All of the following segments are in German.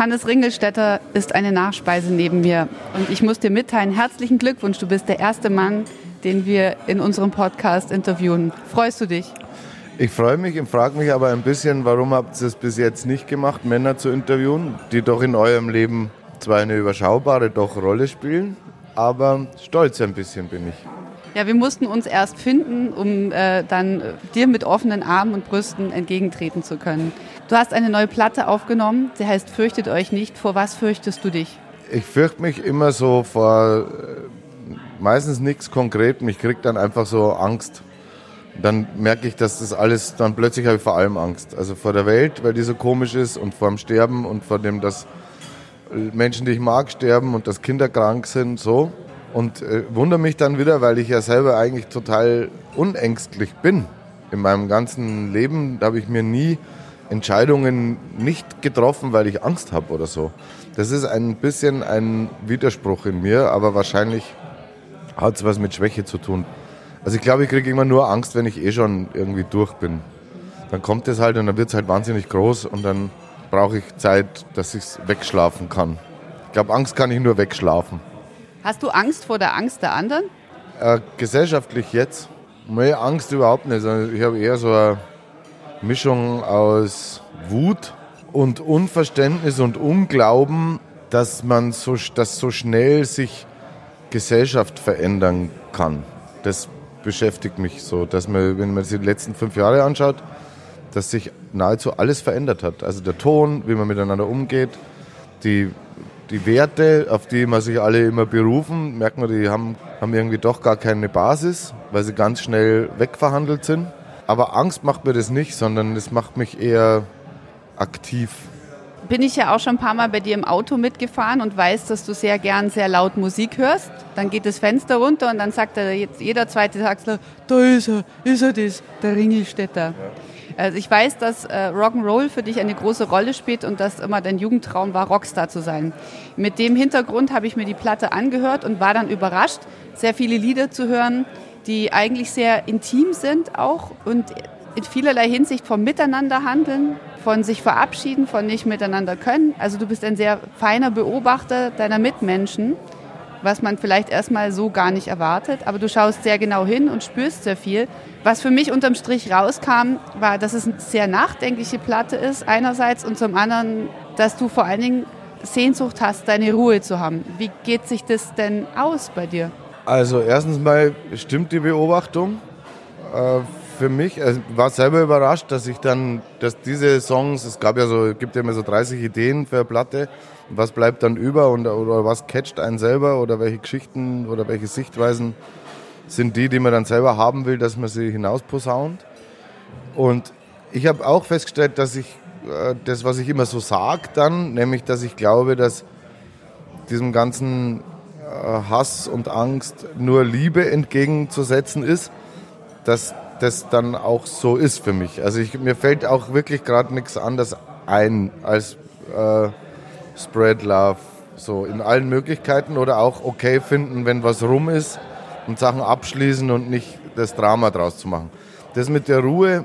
Hannes Ringelstetter ist eine Nachspeise neben mir. Und ich muss dir mitteilen, herzlichen Glückwunsch, du bist der erste Mann, den wir in unserem Podcast interviewen. Freust du dich? Ich freue mich und frage mich aber ein bisschen, warum habt ihr es bis jetzt nicht gemacht, Männer zu interviewen, die doch in eurem Leben zwar eine überschaubare doch Rolle spielen, aber stolz ein bisschen bin ich. Ja, wir mussten uns erst finden, um äh, dann äh, dir mit offenen Armen und Brüsten entgegentreten zu können. Du hast eine neue Platte aufgenommen, sie heißt Fürchtet euch nicht. Vor was fürchtest du dich? Ich fürchte mich immer so vor äh, meistens nichts konkret. Mich kriegt dann einfach so Angst. Dann merke ich, dass das alles, dann plötzlich habe ich vor allem Angst. Also vor der Welt, weil die so komisch ist und vor dem Sterben und vor dem, dass Menschen, die ich mag, sterben und dass Kinder krank sind, so. Und äh, wundere mich dann wieder, weil ich ja selber eigentlich total unängstlich bin. In meinem ganzen Leben habe ich mir nie Entscheidungen nicht getroffen, weil ich Angst habe oder so. Das ist ein bisschen ein Widerspruch in mir, aber wahrscheinlich hat es was mit Schwäche zu tun. Also ich glaube, ich kriege immer nur Angst, wenn ich eh schon irgendwie durch bin. Dann kommt es halt und dann wird es halt wahnsinnig groß und dann brauche ich Zeit, dass ich es wegschlafen kann. Ich glaube, Angst kann ich nur wegschlafen. Hast du Angst vor der Angst der anderen? Äh, gesellschaftlich jetzt? Nee, Angst überhaupt nicht. Ich habe eher so eine Mischung aus Wut und Unverständnis und Unglauben, dass man so, dass so schnell sich Gesellschaft verändern kann. Das beschäftigt mich so, dass man, wenn man sich die letzten fünf Jahre anschaut, dass sich nahezu alles verändert hat. Also der Ton, wie man miteinander umgeht, die die Werte, auf die man sich alle immer berufen, merkt man, die haben, haben irgendwie doch gar keine Basis, weil sie ganz schnell wegverhandelt sind. Aber Angst macht mir das nicht, sondern es macht mich eher aktiv. Bin ich ja auch schon ein paar Mal bei dir im Auto mitgefahren und weiß, dass du sehr gern sehr laut Musik hörst. Dann geht das Fenster runter und dann sagt er jetzt jeder zweite Taxler, da ist er, ist er das, der Ringelstädter. Ja. Also ich weiß, dass äh, Rock'n'Roll für dich eine große Rolle spielt und dass immer dein Jugendtraum war, Rockstar zu sein. Mit dem Hintergrund habe ich mir die Platte angehört und war dann überrascht, sehr viele Lieder zu hören, die eigentlich sehr intim sind auch und in vielerlei Hinsicht vom Miteinander handeln, von sich verabschieden, von nicht miteinander können. Also du bist ein sehr feiner Beobachter deiner Mitmenschen was man vielleicht erstmal so gar nicht erwartet. Aber du schaust sehr genau hin und spürst sehr viel. Was für mich unterm Strich rauskam, war, dass es eine sehr nachdenkliche Platte ist, einerseits, und zum anderen, dass du vor allen Dingen Sehnsucht hast, deine Ruhe zu haben. Wie geht sich das denn aus bei dir? Also erstens mal stimmt die Beobachtung. Äh, für mich, also war selber überrascht, dass ich dann, dass diese Songs, es gab ja so, gibt ja immer so 30 Ideen für eine Platte, was bleibt dann über und, oder was catcht einen selber oder welche Geschichten oder welche Sichtweisen sind die, die man dann selber haben will, dass man sie hinausposaunt. Und ich habe auch festgestellt, dass ich äh, das, was ich immer so sage dann, nämlich, dass ich glaube, dass diesem ganzen Hass und Angst nur Liebe entgegenzusetzen ist, dass das dann auch so ist für mich. Also ich, mir fällt auch wirklich gerade nichts anderes ein als äh, Spread Love, so in allen Möglichkeiten oder auch okay finden, wenn was rum ist und Sachen abschließen und nicht das Drama draus zu machen. Das mit der Ruhe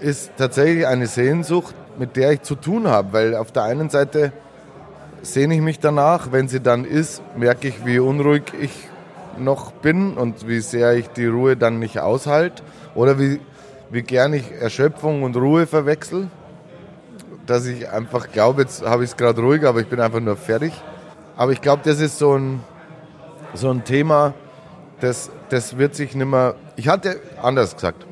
ist tatsächlich eine Sehnsucht, mit der ich zu tun habe, weil auf der einen Seite sehne ich mich danach, wenn sie dann ist, merke ich, wie unruhig ich noch bin und wie sehr ich die Ruhe dann nicht aushalte oder wie, wie gern ich Erschöpfung und Ruhe verwechsel dass ich einfach glaube, jetzt habe ich es gerade ruhig, aber ich bin einfach nur fertig. Aber ich glaube, das ist so ein, so ein Thema, das, das wird sich nicht mehr. Ich hatte, anders gesagt,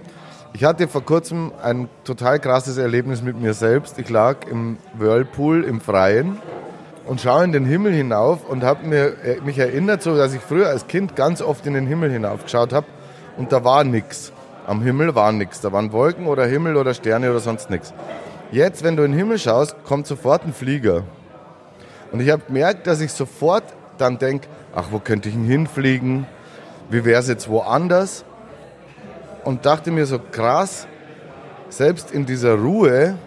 ich hatte vor kurzem ein total krasses Erlebnis mit mir selbst. Ich lag im Whirlpool im Freien und schaue in den Himmel hinauf und habe äh, mich erinnert, so dass ich früher als Kind ganz oft in den Himmel hinaufgeschaut habe und da war nichts. Am Himmel war nichts. Da waren Wolken oder Himmel oder Sterne oder sonst nichts. Jetzt, wenn du in den Himmel schaust, kommt sofort ein Flieger. Und ich habe gemerkt, dass ich sofort dann denke, ach, wo könnte ich denn hinfliegen? Wie wäre es jetzt woanders? Und dachte mir so, krass, selbst in dieser Ruhe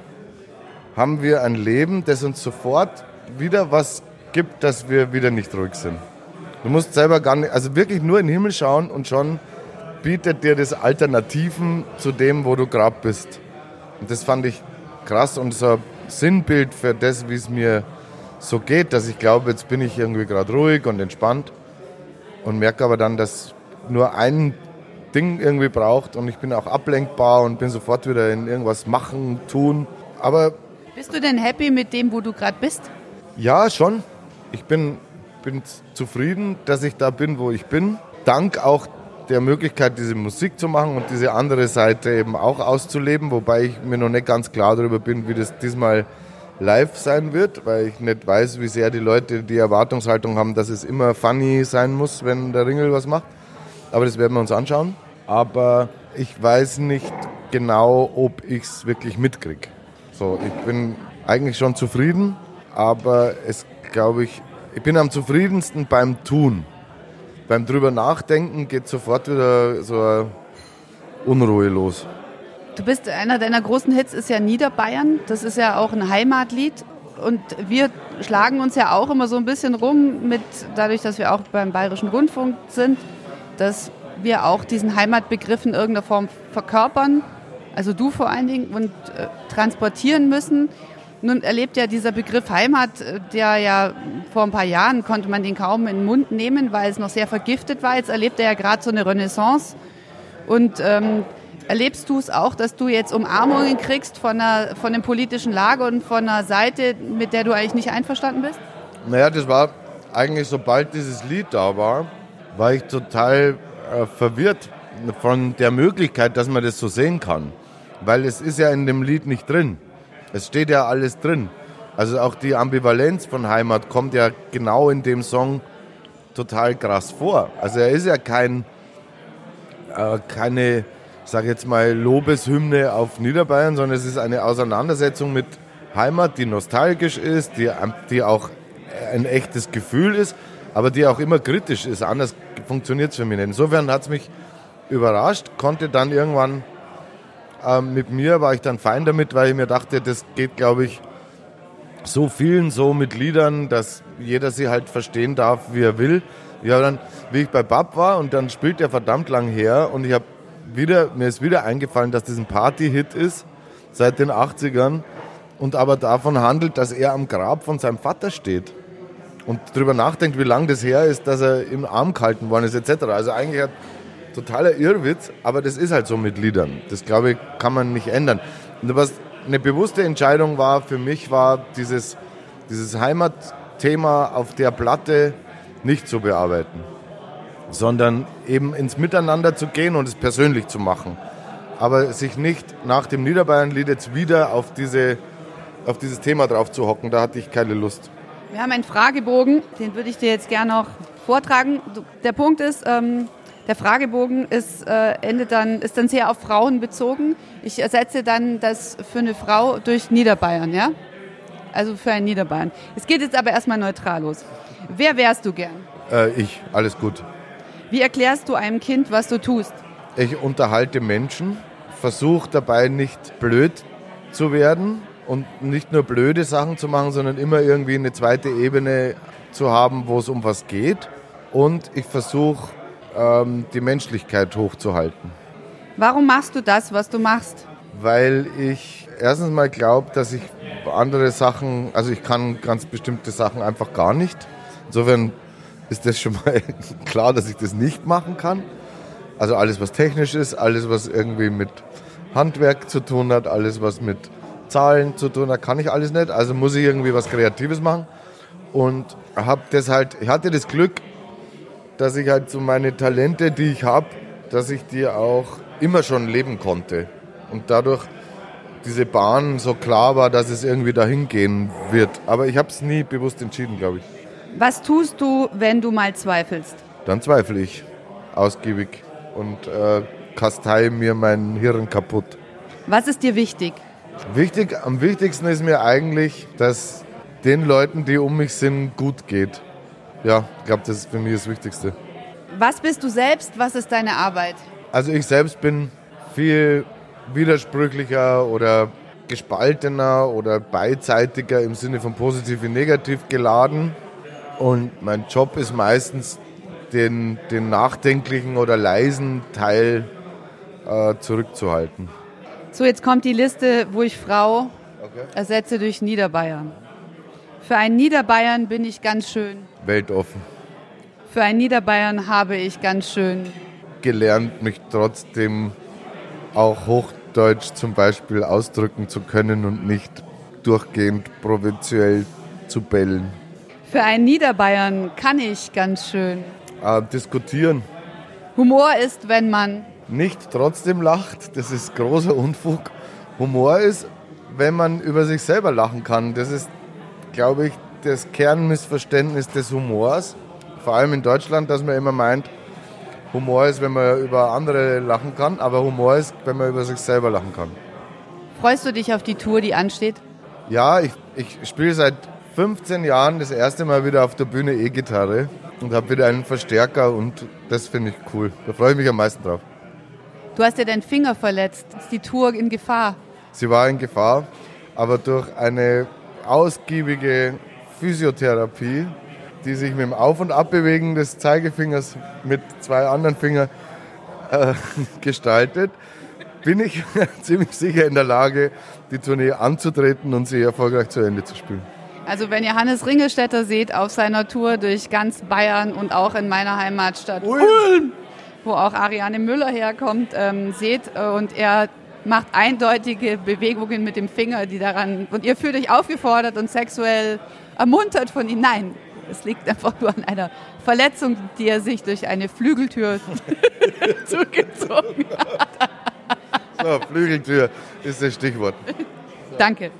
haben wir ein Leben, das uns sofort wieder was gibt, dass wir wieder nicht ruhig sind. Du musst selber gar nicht, also wirklich nur in den Himmel schauen und schon bietet dir das Alternativen zu dem, wo du gerade bist. Und das fand ich krass und so ein Sinnbild für das, wie es mir so geht, dass ich glaube, jetzt bin ich irgendwie gerade ruhig und entspannt und merke aber dann, dass nur ein Ding irgendwie braucht und ich bin auch ablenkbar und bin sofort wieder in irgendwas machen, tun. Aber bist du denn happy mit dem, wo du gerade bist? Ja, schon. Ich bin, bin zufrieden, dass ich da bin, wo ich bin. Dank auch der Möglichkeit, diese Musik zu machen und diese andere Seite eben auch auszuleben, wobei ich mir noch nicht ganz klar darüber bin, wie das diesmal live sein wird, weil ich nicht weiß, wie sehr die Leute die Erwartungshaltung haben, dass es immer funny sein muss, wenn der Ringel was macht. Aber das werden wir uns anschauen. Aber ich weiß nicht genau, ob ich es wirklich mitkriege. So, ich bin eigentlich schon zufrieden, aber es glaube ich, ich bin am zufriedensten beim Tun. Beim drüber nachdenken geht sofort wieder so eine Unruhe los. Du bist einer deiner großen Hits ist ja Niederbayern. Das ist ja auch ein Heimatlied. Und wir schlagen uns ja auch immer so ein bisschen rum mit, dadurch, dass wir auch beim Bayerischen Rundfunk sind, dass wir auch diesen Heimatbegriff in irgendeiner Form verkörpern. Also du vor allen Dingen und äh, transportieren müssen. Nun erlebt ja dieser Begriff Heimat, äh, der ja vor ein paar Jahren konnte man den kaum in den Mund nehmen, weil es noch sehr vergiftet war. Jetzt erlebt er ja gerade so eine Renaissance. Und ähm, Erlebst du es auch, dass du jetzt Umarmungen kriegst von, einer, von dem politischen Lager und von einer Seite, mit der du eigentlich nicht einverstanden bist? Naja, das war eigentlich, sobald dieses Lied da war, war ich total äh, verwirrt von der Möglichkeit, dass man das so sehen kann. Weil es ist ja in dem Lied nicht drin. Es steht ja alles drin. Also auch die Ambivalenz von Heimat kommt ja genau in dem Song total krass vor. Also er ist ja kein, äh, keine sage jetzt mal, Lobeshymne auf Niederbayern, sondern es ist eine Auseinandersetzung mit Heimat, die nostalgisch ist, die, die auch ein echtes Gefühl ist, aber die auch immer kritisch ist. Anders funktioniert es für mich nicht. Insofern hat es mich überrascht, konnte dann irgendwann äh, mit mir, war ich dann fein damit, weil ich mir dachte, das geht, glaube ich, so vielen so mit Liedern, dass jeder sie halt verstehen darf, wie er will. Ja, dann, wie ich bei Bab war und dann spielt er verdammt lang her und ich habe wieder, mir ist wieder eingefallen, dass das ein Party-Hit ist seit den 80ern und aber davon handelt, dass er am Grab von seinem Vater steht und darüber nachdenkt, wie lange das her ist, dass er im Arm gehalten worden ist, etc. Also eigentlich ein totaler Irrwitz, aber das ist halt so mit Liedern. Das, glaube ich, kann man nicht ändern. Und was eine bewusste Entscheidung war für mich, war dieses, dieses Heimatthema auf der Platte nicht zu bearbeiten sondern eben ins Miteinander zu gehen und es persönlich zu machen. Aber sich nicht nach dem Niederbayern-Lied jetzt wieder auf, diese, auf dieses Thema drauf zu hocken, da hatte ich keine Lust. Wir haben einen Fragebogen, den würde ich dir jetzt gerne noch vortragen. Der Punkt ist, ähm, der Fragebogen ist, äh, endet dann, ist dann sehr auf Frauen bezogen. Ich ersetze dann das für eine Frau durch Niederbayern, ja? Also für einen Niederbayern. Es geht jetzt aber erstmal neutral los. Wer wärst du gern? Äh, ich, alles gut. Wie erklärst du einem Kind, was du tust? Ich unterhalte Menschen, versuche dabei nicht blöd zu werden und nicht nur blöde Sachen zu machen, sondern immer irgendwie eine zweite Ebene zu haben, wo es um was geht. Und ich versuche, ähm, die Menschlichkeit hochzuhalten. Warum machst du das, was du machst? Weil ich erstens mal glaube, dass ich andere Sachen, also ich kann ganz bestimmte Sachen einfach gar nicht. Insofern ist das schon mal klar, dass ich das nicht machen kann. Also alles, was technisch ist, alles, was irgendwie mit Handwerk zu tun hat, alles, was mit Zahlen zu tun hat, kann ich alles nicht. Also muss ich irgendwie was Kreatives machen. Und habe das halt, ich hatte das Glück, dass ich halt so meine Talente, die ich habe, dass ich die auch immer schon leben konnte. Und dadurch diese Bahn so klar war, dass es irgendwie dahin gehen wird. Aber ich habe es nie bewusst entschieden, glaube ich. Was tust du, wenn du mal zweifelst? Dann zweifle ich ausgiebig und äh, kastei mir mein Hirn kaputt. Was ist dir wichtig? Wichtig, am wichtigsten ist mir eigentlich, dass den Leuten, die um mich sind, gut geht. Ja, ich glaube, das ist für mich das Wichtigste. Was bist du selbst? Was ist deine Arbeit? Also ich selbst bin viel widersprüchlicher oder gespaltener oder beidseitiger im Sinne von positiv wie negativ geladen. Und mein Job ist meistens, den, den nachdenklichen oder leisen Teil äh, zurückzuhalten. So, jetzt kommt die Liste, wo ich Frau okay. ersetze durch Niederbayern. Für einen Niederbayern bin ich ganz schön. Weltoffen. Für einen Niederbayern habe ich ganz schön. Gelernt, mich trotzdem auch Hochdeutsch zum Beispiel ausdrücken zu können und nicht durchgehend provinziell zu bellen. Für einen Niederbayern kann ich ganz schön. Äh, diskutieren. Humor ist, wenn man Nicht trotzdem lacht, das ist großer Unfug. Humor ist, wenn man über sich selber lachen kann. Das ist, glaube ich, das Kernmissverständnis des Humors. Vor allem in Deutschland, dass man immer meint, Humor ist, wenn man über andere lachen kann, aber Humor ist, wenn man über sich selber lachen kann. Freust du dich auf die Tour, die ansteht? Ja, ich, ich spiele seit 15 Jahren das erste Mal wieder auf der Bühne E-Gitarre und habe wieder einen Verstärker und das finde ich cool. Da freue ich mich am meisten drauf. Du hast ja deinen Finger verletzt. Ist die Tour in Gefahr? Sie war in Gefahr, aber durch eine ausgiebige Physiotherapie, die sich mit dem Auf- und Abbewegen des Zeigefingers mit zwei anderen Fingern äh, gestaltet, bin ich ziemlich sicher in der Lage, die Tournee anzutreten und sie erfolgreich zu Ende zu spielen. Also wenn ihr Hannes Ringelstetter seht auf seiner Tour durch ganz Bayern und auch in meiner Heimatstadt Ulm, wo auch Ariane Müller herkommt, ähm, seht äh, und er macht eindeutige Bewegungen mit dem Finger, die daran und ihr fühlt euch aufgefordert und sexuell ermuntert von ihm. Nein, es liegt einfach nur an einer Verletzung, die er sich durch eine Flügeltür zugezogen hat. So, Flügeltür ist das Stichwort. Danke.